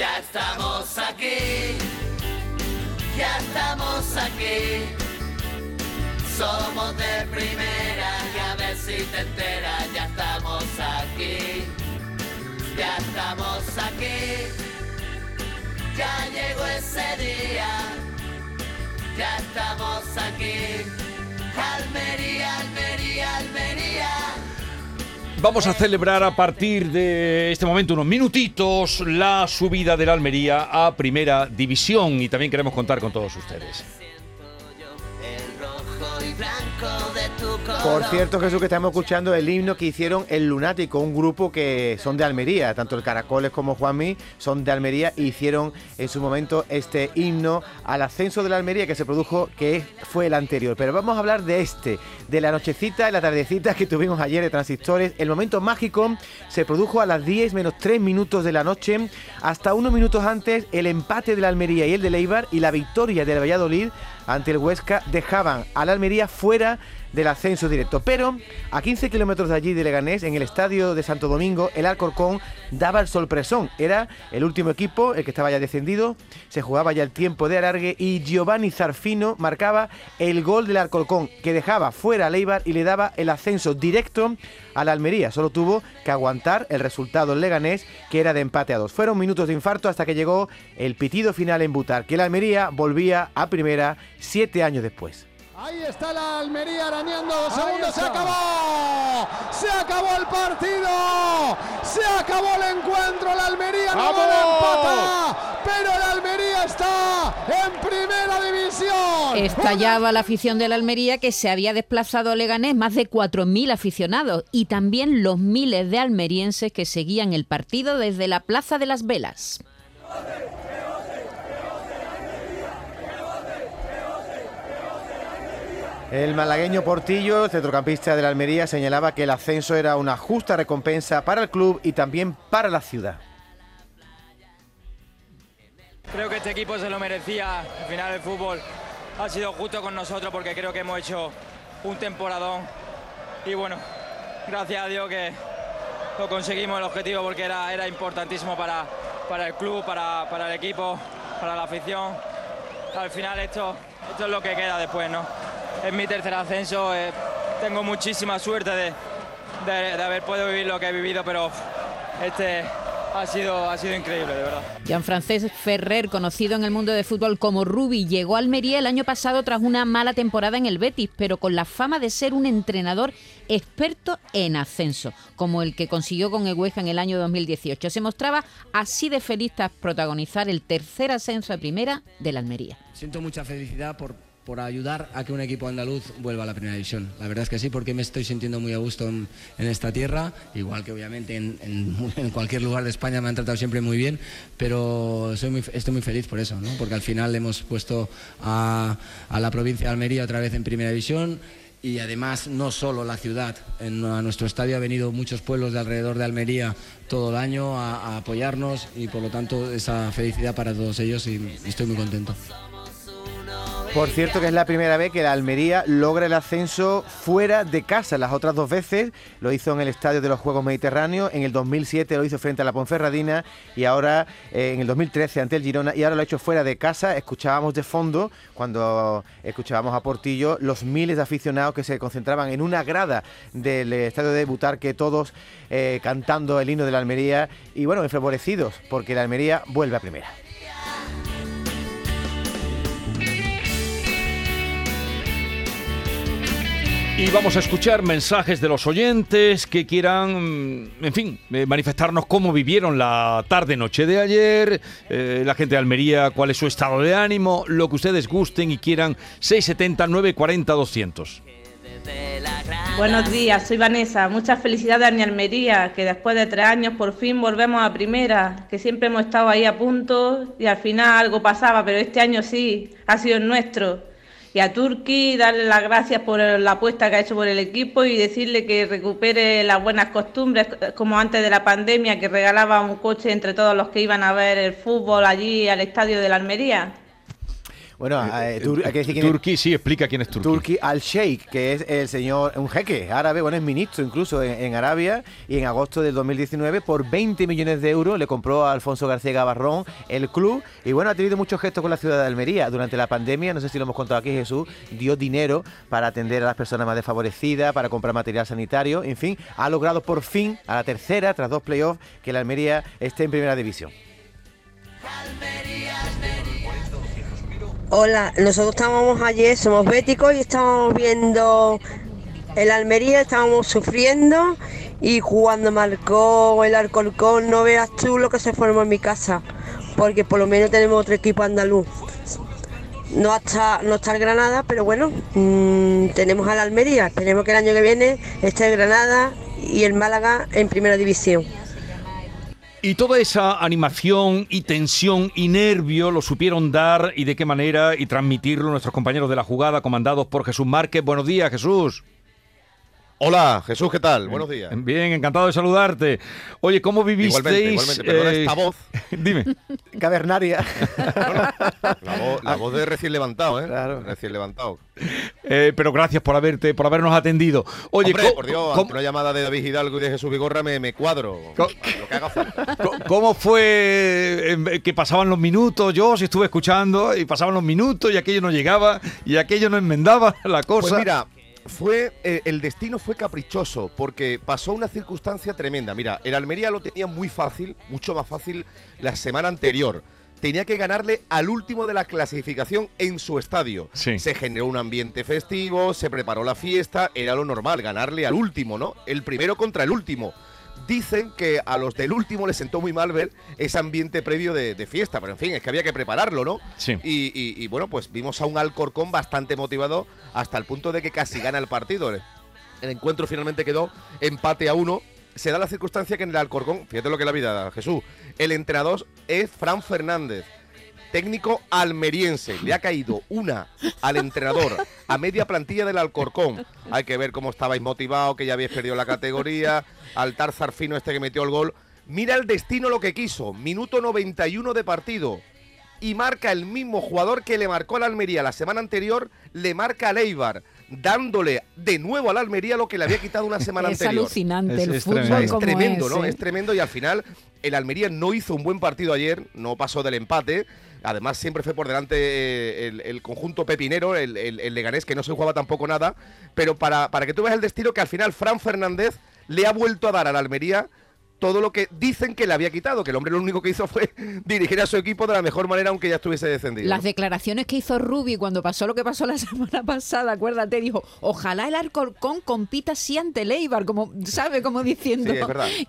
Ya estamos aquí, ya estamos aquí. Somos de primera y a ver si te enteras, ya estamos aquí. Ya estamos aquí, ya llegó ese día, ya estamos aquí. Almería. Vamos a celebrar a partir de este momento, unos minutitos, la subida de la Almería a Primera División y también queremos contar con todos ustedes. Por cierto, Jesús, que estamos escuchando el himno que hicieron El Lunático, un grupo que son de Almería, tanto el Caracoles como Juanmi son de Almería e hicieron en su momento este himno al ascenso de la Almería que se produjo, que fue el anterior. Pero vamos a hablar de este, de la nochecita y la tardecita que tuvimos ayer de Transistores. El momento mágico se produjo a las 10 menos 3 minutos de la noche, hasta unos minutos antes el empate de la Almería y el de Leibar y la victoria del Valladolid ante el Huesca dejaban a la Almería fuera del ascenso directo. Pero a 15 kilómetros de allí de Leganés, en el estadio de Santo Domingo, el Alcorcón daba el sorpresón. Era el último equipo, el que estaba ya descendido, se jugaba ya el tiempo de alargue y Giovanni Zarfino marcaba el gol del Alcorcón, que dejaba fuera a Leibar y le daba el ascenso directo a la Almería. Solo tuvo que aguantar el resultado en Leganés, que era de empate a dos. Fueron minutos de infarto hasta que llegó el pitido final en Butar, que la Almería volvía a primera siete años después. Ahí está la Almería arañando dos segundos. Se acabó. Se acabó el partido. Se acabó el encuentro. La Almería no va a empatar. Pero la Almería está en primera división. Estallaba la afición de la Almería que se había desplazado a Leganés más de 4.000 aficionados y también los miles de almerienses que seguían el partido desde la Plaza de las Velas. El malagueño Portillo, centrocampista de la Almería, señalaba que el ascenso era una justa recompensa para el club y también para la ciudad. Creo que este equipo se lo merecía. Al final el fútbol ha sido justo con nosotros porque creo que hemos hecho un temporadón. Y bueno, gracias a Dios que lo conseguimos el objetivo porque era, era importantísimo para, para el club, para, para el equipo, para la afición. Al final esto, esto es lo que queda después, ¿no? Es mi tercer ascenso. eh, tengo muchísima suerte de, de- de haber podido vivir lo que he vivido, pero este ha sido, ha sido increíble, de verdad. Jean-Francés Ferrer, conocido en el mundo del fútbol como Rubi, llegó a Almería el año pasado tras una mala temporada en el Betis, pero con la fama de ser un entrenador experto en ascenso, como el que consiguió con el Huesca en el año 2018. Se mostraba así de feliz tras protagonizar el tercer ascenso a primera de la Almería. Siento mucha felicidad por, por ayudar a que un equipo andaluz vuelva a la primera división. La verdad es que sí, porque me estoy sintiendo muy a gusto en, en esta tierra, igual que obviamente en, en- en cualquier lugar de España me han tratado siempre muy bien, pero soy muy, estoy muy feliz por eso, ¿no? porque al final hemos puesto a, a la provincia de Almería otra vez en primera división. Y además no solo la ciudad, en, a nuestro estadio ha venido muchos pueblos de alrededor de Almería todo el año a, a apoyarnos y por lo tanto esa felicidad para todos ellos y- estoy muy contento. Por cierto que es la primera vez que la Almería logra el ascenso fuera de casa. Las otras dos veces lo hizo en el Estadio de los Juegos Mediterráneos, en el 2007 lo hizo frente a la Ponferradina y ahora eh, en el 2013 ante el Girona y ahora lo ha hecho fuera de casa. Escuchábamos de fondo, cuando escuchábamos a Portillo, los miles de aficionados que se concentraban en una grada del eh, Estadio de Butarque, todos eh, cantando el himno de la Almería y bueno, enfavorecidos porque la Almería vuelve a primera. Y vamos a escuchar mensajes de los oyentes que quieran, mm, en fin, eh, manifestarnos cómo vivieron la tarde-noche de ayer, eh, la gente de Almería, cuál es su estado de ánimo, lo que ustedes gusten y quieran, 670 940 200. Buenos días, soy Vanessa. Muchas felicidades a mi Almería, que después de tres años por fin volvemos a primera, que siempre hemos estado ahí a punto y al final algo pasaba, pero este año sí, ha sido el nuestro. Y a Turki darle las gracias por la apuesta que ha hecho por el equipo y decirle que recupere las buenas costumbres, como antes de la pandemia, que regalaba un coche entre todos los que iban a ver el fútbol allí al estadio de la Almería. Bueno, eh, Tur- hay que decir quién es- Turki, sí, explica quién es Turki. Turki al Sheikh, que es el señor, un jeque árabe, bueno, es ministro incluso en, en Arabia, y en agosto del 2019, por 20 millones de euros, le compró a Alfonso García Gavarrón el club, y bueno, ha tenido muchos gestos con la ciudad de Almería. Durante la pandemia, no sé si lo hemos contado aquí, Jesús, dio dinero para atender a las personas más desfavorecidas, para comprar material sanitario, en fin, ha logrado por fin, a la tercera, tras dos playoffs, que la Almería esté en primera división. Hola, nosotros estábamos ayer, somos béticos y estábamos viendo el Almería, estábamos sufriendo y cuando marcó el Alcorcón, no veas tú lo que se formó en mi casa, porque por lo menos tenemos otro equipo andaluz. No está, no está el Granada, pero bueno, mm, tenemos al Almería, esperemos que el año que viene esté el Granada y el Málaga en primera división. Y toda esa animación y tensión y nervio lo supieron dar y de qué manera y transmitirlo nuestros compañeros de la jugada comandados por Jesús Márquez. Buenos días, Jesús. Hola, Jesús, ¿qué tal? Buenos días. Bien, encantado de saludarte. Oye, ¿cómo vivisteis? Igualmente, igualmente. Perdona eh, esta voz. Dime. Cavernaria. La voz, la voz de recién levantado, ¿eh? Claro. Recién levantado. Eh, pero gracias por haberte, por habernos atendido. Oye, Hombre, ¿cómo- por Dios, cómo- ante una llamada de David Hidalgo y de Jesús Vigorra me, me cuadro. Co- Lo que haga falta. Co- ¿Cómo fue eh, que pasaban los minutos? Yo sí estuve escuchando y pasaban los minutos y aquello no llegaba y aquello no enmendaba la cosa. Pues mira, fue eh, el destino fue caprichoso porque pasó una circunstancia tremenda. Mira, el Almería lo tenía muy fácil, mucho más fácil la semana anterior. Tenía que ganarle al último de la clasificación en su estadio. Sí. Se generó un ambiente festivo, se preparó la fiesta, era lo normal, ganarle al último, ¿no? El primero contra el último. Dicen que a los del último les sentó muy mal ver ese ambiente previo de, de fiesta, pero en fin, es que había que prepararlo, ¿no? Sí. Y, y- y, bueno, pues vimos a un Alcorcón bastante motivado hasta el punto de que casi gana el partido. El encuentro finalmente quedó empate a uno. Se da la circunstancia que en el Alcorcón, fíjate lo que es la vida da, Jesús, el entrenador es Fran Fernández, técnico almeriense. Le ha caído una al entrenador a media plantilla del Alcorcón. Hay que ver cómo estabais motivados, que ya habéis perdido la categoría, al Tarzar Fino este que metió el gol. Mira el destino lo que quiso, minuto 91 de partido y marca el mismo jugador que le marcó al Almería la semana anterior, le marca al Eibar, dándole de nuevo al Almería lo que le había quitado una semana es anterior. alucinante Es- el es fútbol tremendo. Es tremendo, es, ¿no? ¿eh? Es tremendo y al final el Almería no hizo un buen partido ayer, no pasó del empate. Además, siempre fue por delante eh, el, el conjunto pepinero, el, el- el Leganés, que no se jugaba tampoco nada. Pero para, para que tú veas el destino que al final Fran Fernández le ha vuelto a dar al Almería todo lo que dicen que le había quitado, que el hombre lo único que hizo fue dirigir a su equipo de la mejor manera, aunque ya estuviese descendido. Las ¿no? declaraciones que hizo Rubi cuando pasó lo que pasó la semana pasada, acuérdate, dijo, ojalá el Alcorcón compita así ante el Eibar, como, ¿sabe? Como diciendo, Sí.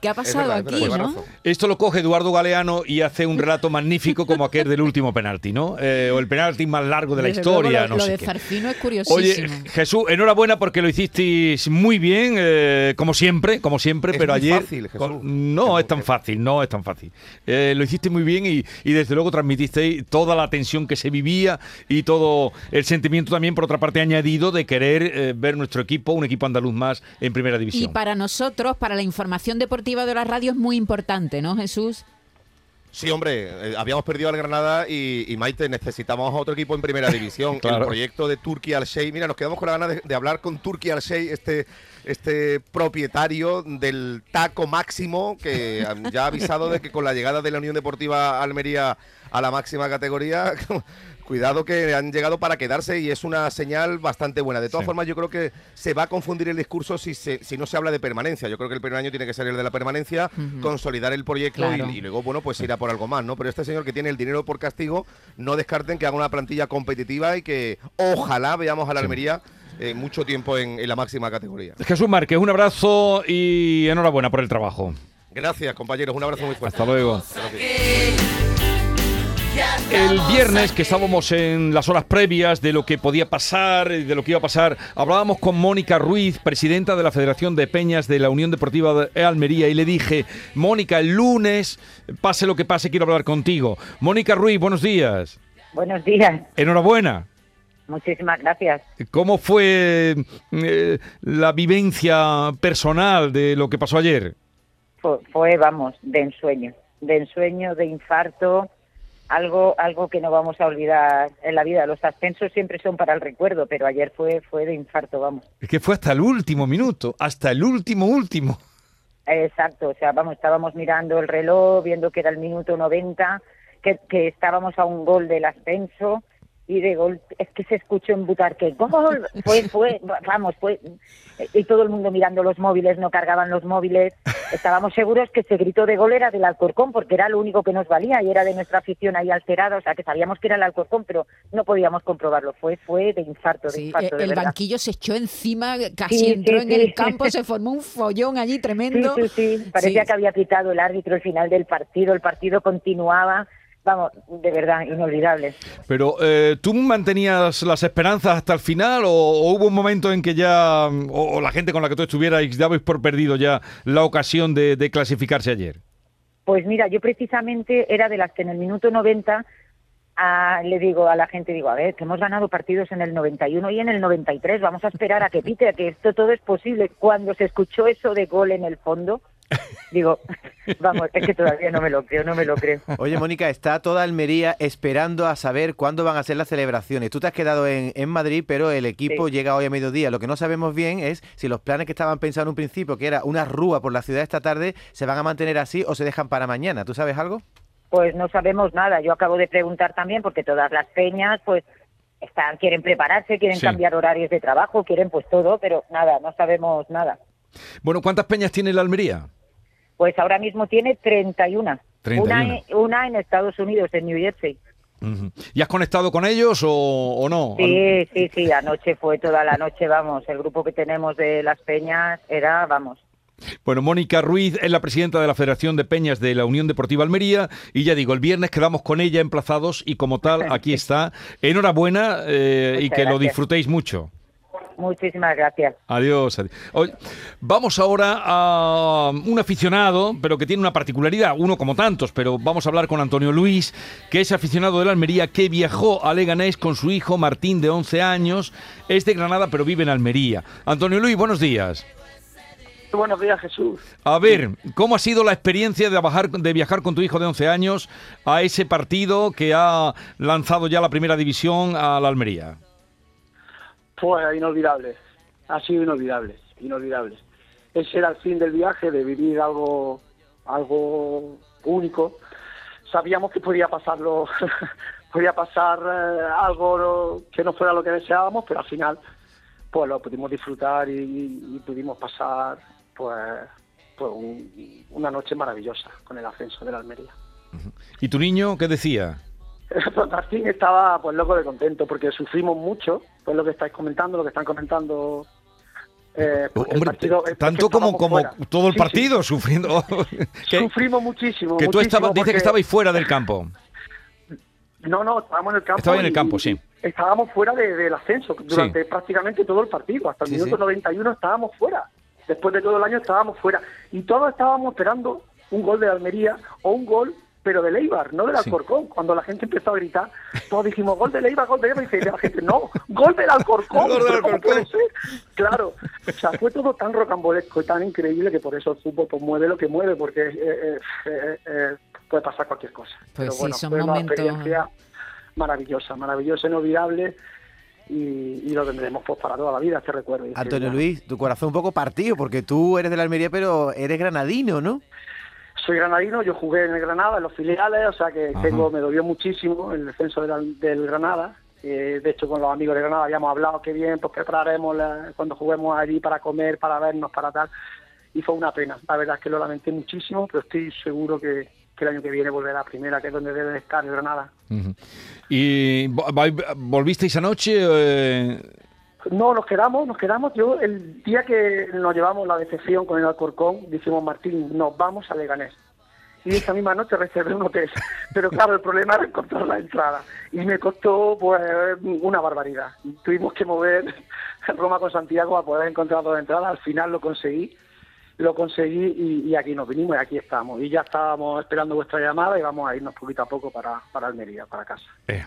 ¿qué ha Es pasado verdad, es verdad, aquí, no? Esto lo coge Eduardo Galeano y hace un relato magnífico como aquel del último penalti, ¿no? Eh, o el penalti más largo de la Desde historia, lo, no lo sé de qué. Zarfino es curiosísimo. Oye, Jesús, enhorabuena porque lo hicisteis muy bien, eh, como siempre, como siempre, Es pero muy ayer fácil, Jesús. con- no Es tan fácil, no es tan fácil. Eh, lo hiciste muy bien y, y desde luego transmitisteis toda la tensión que se vivía y todo el sentimiento también, por otra parte, añadido de querer eh, ver nuestro equipo, un equipo andaluz más en primera y división. para nosotros, para la información deportiva de la radio es muy importante, ¿no, Jesús? Sí, hombre, eh, habíamos perdido al Granada y, y, Maite, necesitamos a otro equipo en primera división. Claro. El proyecto de Turkey al Sheikh. Mira, nos quedamos con la gana de, de hablar con Turkey al Sheikh, este, este propietario del taco máximo, que ya ha avisado de que con la llegada de la Unión Deportiva Almería a la máxima categoría. Cuidado que han llegado para quedarse y es una señal bastante buena. De todas Sí. formas, yo creo que se va a confundir el discurso si, se- si no se habla de permanencia. Yo creo que el primer año tiene que ser el de la permanencia, consolidar el proyecto y- Claro. y, luego, bueno, pues irá por algo más, ¿no? Pero este señor que tiene el dinero por castigo, no descarten que haga una plantilla competitiva y que ojalá veamos a la Almería eh, mucho tiempo en, en la máxima categoría. Jesús Márquez, un abrazo y enhorabuena por el trabajo. Gracias, compañeros. Un abrazo muy fuerte. Hasta luego. Gracias. El viernes que estábamos en las horas previas de lo que podía pasar, y de lo que iba a pasar, hablábamos con Mónica Ruiz, presidenta de la Federación de Peñas de la Unión Deportiva de Almería, y le dije, Mónica, el lunes, pase lo que pase, quiero hablar contigo. Mónica Ruiz, buenos días. Buenos días, Enhorabuena. muchísimas gracias. ¿Cómo fue eh, la vivencia personal de lo que pasó ayer? Fue, fue, vamos, de ensueño, de ensueño, de infarto. Algo algo que no vamos a olvidar en la vida. Los ascensos siempre son para el recuerdo, pero ayer fue fue de infarto, vamos. Es que fue hasta el último minuto, hasta el último último. Exacto, o sea, vamos, estábamos mirando el reloj, viendo que era el minuto 90, que, que estábamos a un gol del ascenso y de gol es que se escuchó en Butarque, gol, fue, fue, vamos, fue, y todo el mundo mirando los móviles, no cargaban los móviles, estábamos seguros que ese grito de gol era del Alcorcón, porque era lo único que nos valía y era de nuestra afición ahí alterada, o sea que sabíamos que era el Alcorcón, pero no podíamos comprobarlo, fue, fue de infarto, de Sí, infarto, de el verdad. banquillo se echó encima, casi Sí, entró sí, en el campo, se formó un follón allí tremendo. sí, sí, parecía Sí. que había pitado el árbitro el final del partido, el partido continuaba, vamos, de verdad, inolvidable. Pero eh, ¿tú mantenías las esperanzas hasta el final o, o hubo un momento en que ya, mm, o, o la gente con la que tú estuvierais, dabais por perdido ya la ocasión de, de clasificarse ayer? Pues mira, yo precisamente era de las que en el minuto 90 ah, le digo a la gente, digo, a ver, que hemos ganado partidos en el 91 y en el 93, vamos a esperar a que pite, a que esto todo es posible. Cuando se escuchó eso de gol en el fondo, digo, vamos, es que todavía no me lo creo, no me lo creo. Oye, Mónica, está toda Almería esperando a saber cuándo van a ser las celebraciones. Tú te has quedado en, en Madrid, pero el equipo Sí. llega hoy a mediodía. Lo que no sabemos bien es si los planes que estaban pensando en un principio, que era una rúa por la ciudad esta tarde, se van a mantener así o se dejan para mañana. ¿Tú sabes algo? Pues no sabemos nada. Yo acabo de preguntar también porque todas las peñas, pues, están, quieren prepararse, quieren Sí. cambiar horarios de trabajo, quieren pues todo, pero nada, no sabemos nada. Bueno, ¿cuántas peñas tiene la Almería? Pues ahora mismo tiene 31. 31. Una, en- una en Estados Unidos, en New Jersey. ¿Y has conectado con ellos o, o no? Sí, sí, sí, anoche fue toda la noche, vamos. El grupo que tenemos de las peñas era, vamos. Bueno, Mónica Ruiz es la presidenta de la Federación de Peñas de la Unión Deportiva Almería y ya digo, el viernes quedamos con ella emplazados y como tal, aquí está. Enhorabuena eh, y que lo disfrutéis mucho. Muchísimas gracias. Adiós. adiós. Vamos ahora a un aficionado, pero que tiene una particularidad, uno como tantos, pero vamos a hablar con Antonio Luis, que es aficionado de la Almería, que viajó a Leganés con su hijo Martín, de 11 años, es de Granada, pero vive en Almería. Antonio Luis, buenos días. Buenos días, Jesús. A ver, ¿cómo ha sido la experiencia de, bajar, de viajar con tu hijo de 11 años a ese partido que ha lanzado ya la primera división a la Almería? Pues inolvidable. Ha sido inolvidable, inolvidable. Ese era el fin del viaje, de vivir algo, algo único. Sabíamos que podía pasarlo, podía pasar eh, algo que no fuera lo que deseábamos, pero al final, pues lo pudimos disfrutar y, y pudimos pasar, pues, pues un- una noche maravillosa con el ascenso de la Almería. ¿Y tu niño qué decía? Pues Martín estaba pues loco de contento porque sufrimos mucho, pues lo que estáis comentando, lo que están comentando. eh, porque el Hombre, partido- te- es tanto como, como fuera. todo el Sí, sí. partido sufriendo. que Sufrimos muchísimo. que tú muchísimo, estabas, dice porque- que estabais fuera del campo. No, no, estábamos en el campo. Estaba en el y- campo, sí. Estábamos fuera de- del ascenso durante prácticamente todo el partido. Hasta el Sí, minuto sí. 91 estábamos fuera. Después de todo el año estábamos fuera. Y todos estábamos esperando un gol de Almería o un gol, pero de Leibar, no del Sí. Alcorcón. Cuando la gente empezó a gritar, todos dijimos gol de Leibar, gol de Leibar. Y dice la gente, no, gol del Alcorcón. Gol del ¿Pero cómo Alcorcón. puede ser? Claro. O sea, fue todo tan rocambolesco y tan increíble que por eso el fútbol pues, mueve lo que mueve, porque eh, eh, eh, eh, puede pasar cualquier cosa. Pues Pero sí, bueno, son fue una momentos- experiencia maravillosa, maravillosa, inolvidable y, y lo tendremos pues para toda la vida este recuerdo. Este Antonio. Luis, tu corazón un poco partido, porque tú eres de la Almería, pero eres granadino, ¿no? Soy granadino, yo jugué en el Granada, en los filiales, o sea que tengo, me dolió muchísimo el descenso del, del Granada. Eh, de hecho, con los amigos de Granada habíamos hablado que bien, pues prepararemos la- cuando juguemos allí para comer, para vernos, para tal. Y fue una pena. La verdad es que lo lamenté muchísimo, pero estoy seguro que, que el año que viene volverá a primera, que es donde debe de estar el Granada. Ujú. ¿Y vo- vai- volvisteis anoche? eh, No, nos quedamos, nos quedamos. Yo, el día que nos llevamos la decepción con el Alcorcón, dijimos, Martín, nos vamos a Leganés. Y esa misma noche reservé un hotel. Pero claro, el problema era encontrar la entrada. Y me costó, pues, una barbaridad. Tuvimos que mover Roma con Santiago para poder encontrar dos entradas. Al final lo conseguí, lo conseguí y, y aquí nos vinimos y aquí estamos. Y ya estábamos esperando vuestra llamada y vamos a irnos poquito a poco para, para Almería, para casa. eh.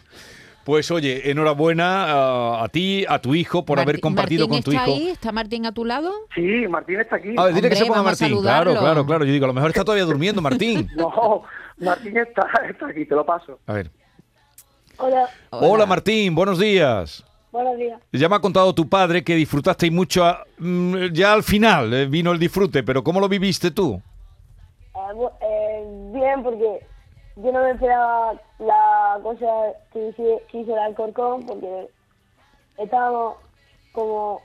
Pues oye, enhorabuena a, a ti, a tu hijo, por haber compartido Martín con tu está hijo. ahí? ¿Está Martín a tu lado? Sí, Martín está aquí. A ver, dile que se ponga Martín. Claro, claro, claro. Yo digo, a lo mejor está todavía durmiendo Martín. No, Martín está, está aquí, te lo paso. A ver. Hola, Hola, Martín, buenos días. buenos días. Ya me ha contado tu padre que disfrutasteis mucho, a- mm, ya al final eh, vino el disfrute, pero ¿cómo lo viviste tú? Eh, bu- eh, bien, porque yo no me esperaba la cosa que hizo, que hizo el Alcorcón, porque estábamos como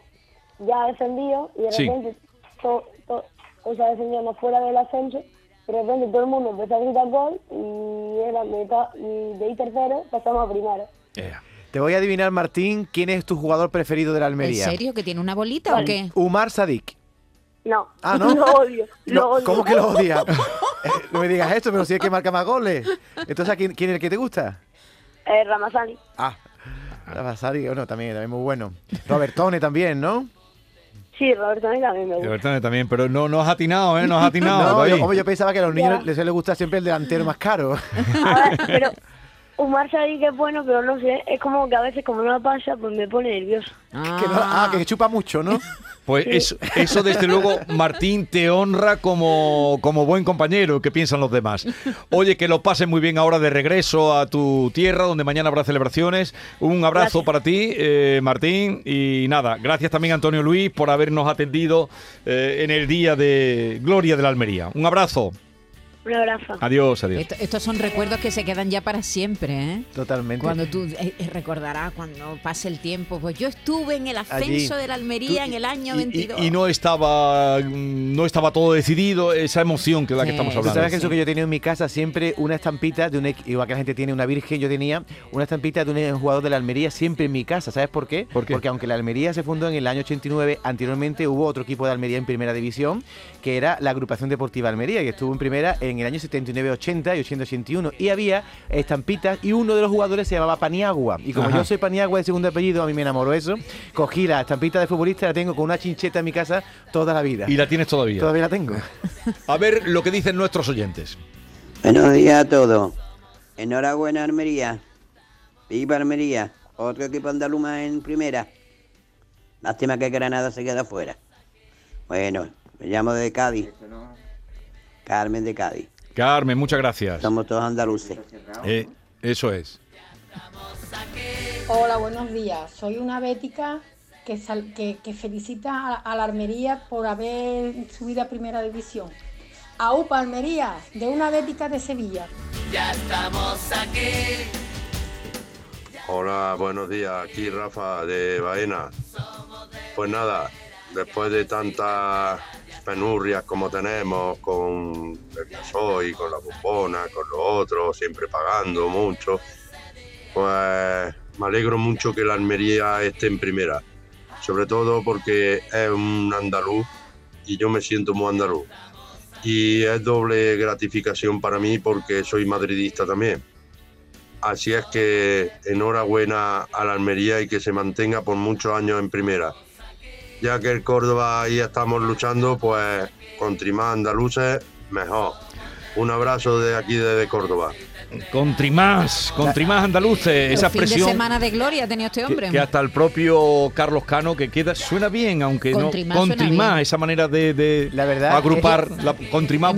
ya descendidos y de Sí. repente, to- to- o sea, descendíamos fuera del ascenso, y de repente todo el mundo empezó a gritar gol y, era y de ahí tercero pasamos a primero. Te voy a adivinar, Martín, quién es tu jugador preferido de la ¿En Almería. serio? ¿Que tiene una bolita o qué? Umar Sadik. No, Ah, ¿no? lo odio, lo No, odio. ¿Cómo que lo odias? Eh, no me digas esto, pero si es que marca más goles. Entonces, ¿a quién, quién es el que te gusta? Eh, Ramazani. Ah, Vasari, bueno, también, también muy bueno. Robertone también, ¿no? Sí, Roberto a mí también me gusta. Roberto también, pero no, no has atinado, ¿eh? No has atinado. No, yo, pensaba que a los niños Ya. les suele gustar siempre el delantero más caro. A ver, pero Umar Sadik es bueno, pero no sé, es como que a veces como no pasa, pues me pone nervioso. Que no- ah, que chupa mucho, ¿no? Pues eso, eso desde luego, Martín, te honra como, como buen compañero que piensan los demás. Oye, que lo pases muy bien ahora de regreso a tu tierra, donde mañana habrá celebraciones. Un abrazo para ti, eh, Martín. Y nada, gracias también Antonio Luis por habernos atendido eh, en el día de Gloria de la Almería. Un abrazo. Un abrazo. Adiós, adiós. Esto- estos son recuerdos que se quedan ya para siempre, ¿eh? Totalmente. Cuando tú eh, eh, recordarás cuando pase el tiempo, pues yo estuve en el ascenso Allí. de la Almería en el año Y, 22. y no estaba mm, no estaba todo decidido, esa emoción que es la que estamos Tú hablando. sabes que eso que yo tenía en mi casa siempre una estampita de un igual que la gente tiene una virgen, yo tenía una estampita de un jugador de la Almería siempre en mi casa. ¿Sabes por qué? Porque aunque la Almería se fundó en el año 89, anteriormente hubo otro equipo de Almería en primera división, que era la agrupación deportiva Almería, que estuvo en primera en el año 79, 80 y 80, 81. Y había estampitas y uno de los jugadores se llamaba Paniagua. Y como Ajá. yo soy Paniagua de segundo apellido, a mí me enamoró eso. Cogí la estampita de futbolista, la tengo con una chincheta en mi casa toda la vida. Y la tienes todavía. Todavía la tengo. A ver lo que dicen nuestros oyentes. Buenos días a todos. Enhorabuena, Almería. Viva Almería. Otro equipo andaluz más en primera. Lástima que Granada se queda fuera. Bueno, me llamo de Cádiz. Carmen de Cádiz. Carmen, muchas gracias. Somos todos andaluces. Eh, eso es. Hola, buenos días. Soy una bética que, sal- que, que felicita a, a la Almería por haber subido a Primera División. A UPA Almería, de una bética de Sevilla. Ya estamos aquí. Hola, buenos días. Aquí Rafa de Baena. Pues nada, después de tantas penurias como tenemos con el gasoil, con la bombona, con lo otro, siempre pagando mucho, pues me alegro mucho que la Almería esté en primera. Sobre todo porque es un andaluz y yo me siento muy andaluz. Y es doble gratificación para mí porque soy madridista también. Así es que enhorabuena a la Almería y que se mantenga por muchos años en primera. Ya que el Córdoba ahí estamos luchando, pues contra más andaluces, mejor. Un abrazo de aquí desde Córdoba. Contrimás, contrimás andaluces, esa fin de expresión semana de gloria ha tenido este hombre. que hasta el propio Carlos Cano que queda suena bien, aunque Contrimás no contrimás, bien. esa manera de, de verdad agrupar, es que- la, contrimás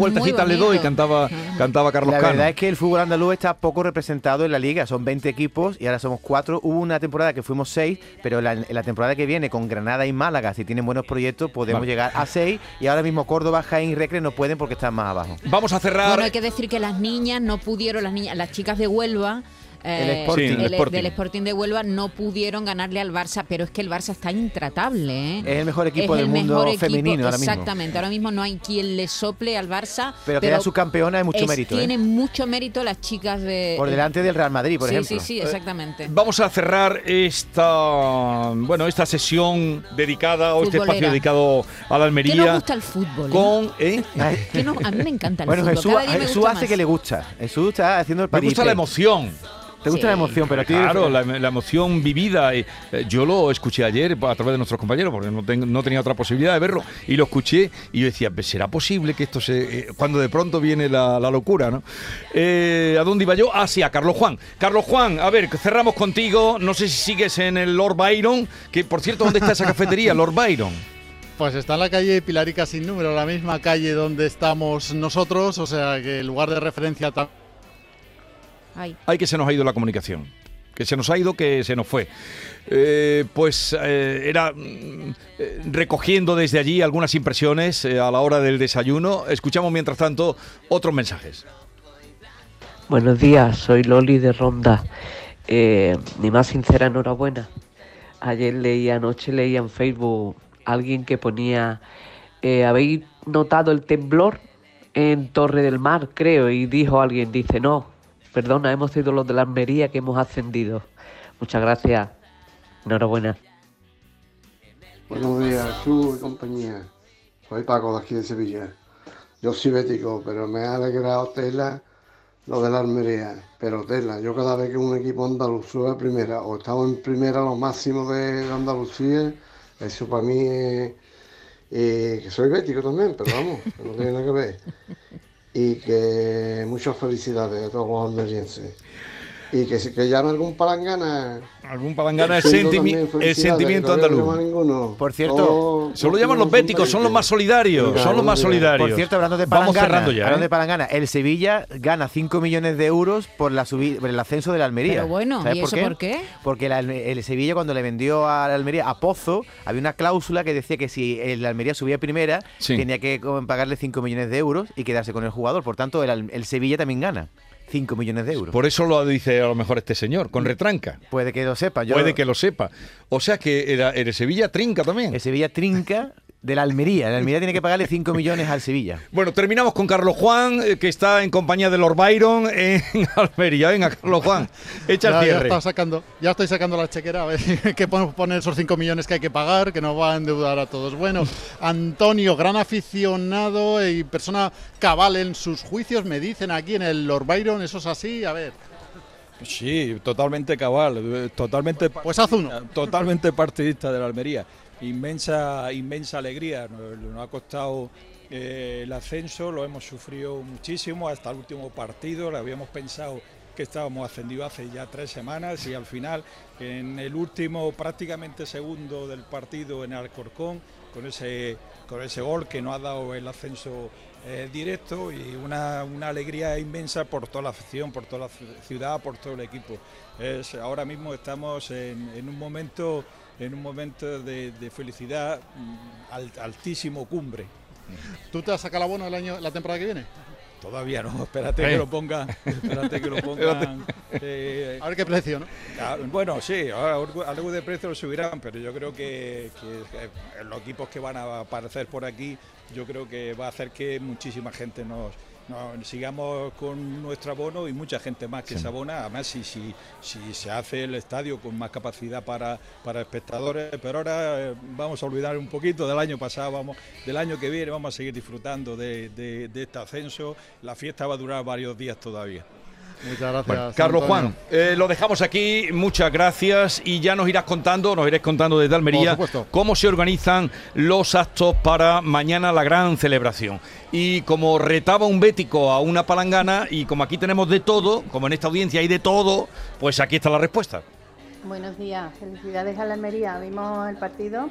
le doy, cantaba, cantaba Carlos la Cano. verdad es que el fútbol andaluz está poco representado en la liga. Son 20 equipos y ahora somos 4. Hubo una temporada que fuimos 6, pero la- en la temporada que viene con Granada y Málaga, si tienen buenos proyectos, podemos Vale. llegar a 6. Y ahora mismo Córdoba, Jaén y Recre no pueden porque están más abajo. Vamos a cerrar. Bueno, hay que decir que las niñas no pudieron, las niñas, las chicas de Huelva. El eh, Sporting. Sí, el el- Sporting. del Sporting de Huelva no pudieron ganarle al Barça, pero es que el Barça está intratable. ¿eh? Es el mejor equipo Es del el mundo equipo, femenino ahora mismo. Exactamente, ahora mismo no hay quien le sople al Barça. Pero que era subcampeona es mucho mérito, ¿eh? Tienen mucho mérito las chicas de. Por delante del Real Madrid, por sí, ejemplo. Sí, sí, exactamente. Vamos a cerrar esta bueno esta sesión dedicada o este espacio dedicado a la ¿Qué Almería nos gusta el fútbol? eh? con ¿eh? Que no- a mí me encanta el Bueno, fútbol. Jesús, cada día me Jesús gusta hace más. que le gusta. Jesús está haciendo el Me gusta la emoción. Te gusta la emoción, pero a ti- Claro, la, la emoción vivida. eh, eh, Yo lo escuché ayer a través de nuestros compañeros, porque no, ten- no tenía otra posibilidad de verlo, y lo escuché y yo decía, "Pues, ¿será posible que esto se... eh, cuando de pronto viene la, la locura, ¿no? Eh, ¿A dónde iba yo? Ah, sí, a Carlos Juan. Carlos Juan, a ver, cerramos contigo. No sé si sigues en el Lord Byron, que por cierto, ¿dónde está esa cafetería, Lord Byron? Pues está en la calle Pilarica sin número, la misma calle donde estamos nosotros, o sea que el lugar de referencia también Ay. Ay, que se nos ha ido la comunicación. Que se nos ha ido, que se nos fue. Eh, pues eh, era mm, eh, recogiendo desde allí algunas impresiones eh, a la hora del desayuno. Escuchamos mientras tanto otros mensajes. Buenos días, soy Loli de Ronda. Eh, mi más sincera enhorabuena. Ayer leí, anoche leí en Facebook alguien que ponía, eh, ¿habéis notado el temblor en Torre del Mar? Creo, y dijo alguien, dice, no, perdona, hemos sido los de la Almería que hemos ascendido. Muchas gracias, enhorabuena. Buenos días, tú y compañía. Soy Paco de aquí de Sevilla. Yo soy bético, pero me ha alegrado tela lo de la Almería. Pero tela, yo cada vez que un equipo andaluz sube a primera o estamos en primera lo máximo de Andalucía, eso para mí es... eh, que soy bético también, pero vamos, no tiene nada que ver. Y que muchas felicidades a todos los almerienses. Y que, que llame algún palangana. Algún palangana es, Siento sentimi- felicidades, sentimiento no andaluz. Por cierto, Todos- Solo llaman los béticos, son los más solidarios, son los más solidarios. Por cierto, hablando de Palangana, ya. hablando ¿eh? de Palangana, el Sevilla gana 5 millones de euros por, la por el ascenso de la Almería. Pero bueno, ¿Sabes ¿y por eso qué? por qué? Porque la el Sevilla cuando le vendió a la Almería a Pozo, había una cláusula que decía que si el Almería subía primera, Sí. tenía que como, pagarle 5 millones de euros y quedarse con el jugador. Por tanto, el, Al- el Sevilla también gana 5 millones de euros. Por eso lo dice a lo mejor este señor, con retranca. Puede que lo sepa. Yo, Puede que lo sepa. O sea que era, el Sevilla trinca también. El Sevilla trinca de la Almería. La Almería tiene que pagarle 5 millones al Sevilla. Bueno, terminamos con Carlos Juan, eh, que está en compañía de Lord Byron en Almería. Venga, Carlos Juan, echa el Ya, ya, cierre. está sacando, ya estoy sacando la chequera a ver qué podemos poner esos 5 millones que hay que pagar, que nos va a endeudar a todos. Bueno, Antonio, gran aficionado y persona cabal en sus juicios, me dicen aquí en el Lord Byron, ¿eso es así? A ver. Sí, totalmente cabal, eh, totalmente pues haz uno. totalmente partidista de la Almería. Inmensa, inmensa alegría. Nos, ha costado eh, el ascenso, lo hemos sufrido muchísimo hasta el último partido. Lo habíamos pensado que estábamos ascendidos hace ya tres semanas y al final, en el último prácticamente segundo del partido en Alcorcón, con ese, con ese gol que nos ha dado el ascenso eh, directo y una, una alegría inmensa por toda la afición, por toda la ci- ciudad, por todo el equipo. Es, ahora mismo estamos en un momento, en un momento de, de felicidad mm, al- altísimo cumbre. ¿Tú te has sacado el abono el año, la temporada que viene? Todavía no, espérate Eh. que lo pongan, espérate que lo pongan. eh, A ver qué precio, ¿no? Ah, Bueno, sí, ahora algo- de precio lo subirán, pero yo creo que, que, eh, los equipos que van a aparecer por aquí, yo creo que va a hacer que muchísima gente nos, sigamos con nuestro abono y mucha gente más que Sí. se abona. Además, si, si, si se hace el estadio con más capacidad para, para espectadores, pero ahora eh, vamos a olvidar un poquito del año pasado, vamos, del año que viene, vamos a seguir disfrutando de, de- de este ascenso. La fiesta va a durar varios días todavía. Muchas gracias. Bueno, Carlos Antonio. Juan, eh, lo dejamos aquí, muchas gracias y ya nos irás contando, nos iréis contando desde Almería cómo se organizan los actos para mañana la gran celebración. Y como retaba un bético a una palangana y como aquí tenemos de todo, como en esta audiencia hay de todo, pues aquí está la respuesta. Buenos días, felicidades a la Almería. Vimos el partido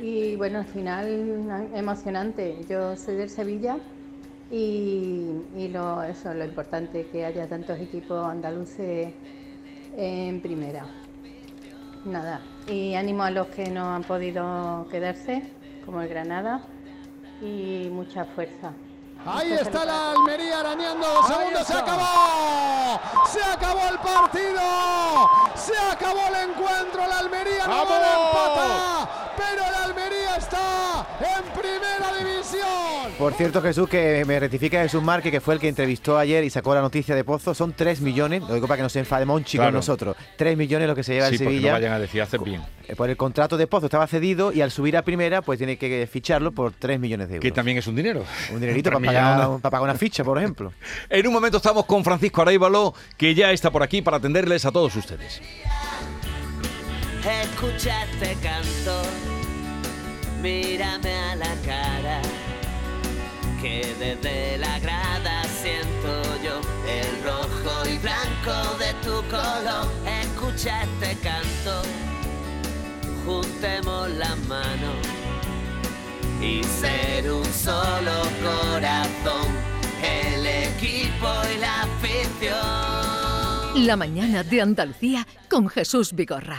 y bueno, al final emocionante. Yo soy del Sevilla y, y lo, eso, lo importante que haya tantos equipos andaluces en primera. Nada, y ánimo a los que no han podido quedarse, como el Granada, y mucha fuerza. Ahí está la Almería arañando dos segundos. Se acabó. Se acabó el partido. Se acabó el encuentro. La Almería no ¡Vamos! va a empatar. Pero la Almería está en primera división. Por cierto, Jesús, que me rectifica Jesús Márquez, que fue el que entrevistó ayer y sacó la noticia de Pozo, son 3 millones, lo digo para que no se enfade Monchi Claro. con nosotros, 3 millones lo que se lleva Sí, el porque no Sevilla. vayan a decir, haces bien. Eh, Por el contrato de Pozo estaba cedido y al subir a primera, pues tiene que ficharlo por 3 millones de euros. Que también es un dinero. Un dinerito para pagar, millones. para pagar una ficha, por ejemplo. En un momento estamos con Francisco Aráibalo, que ya está por aquí para atenderles a todos ustedes. Escucha este canto, mírame a la cara, que desde la grada siento yo el rojo y blanco de tu color. Escucha este canto, juntemos las manos y ser un solo corazón, el equipo y la afición. La mañana de Andalucía con Jesús Vigorra.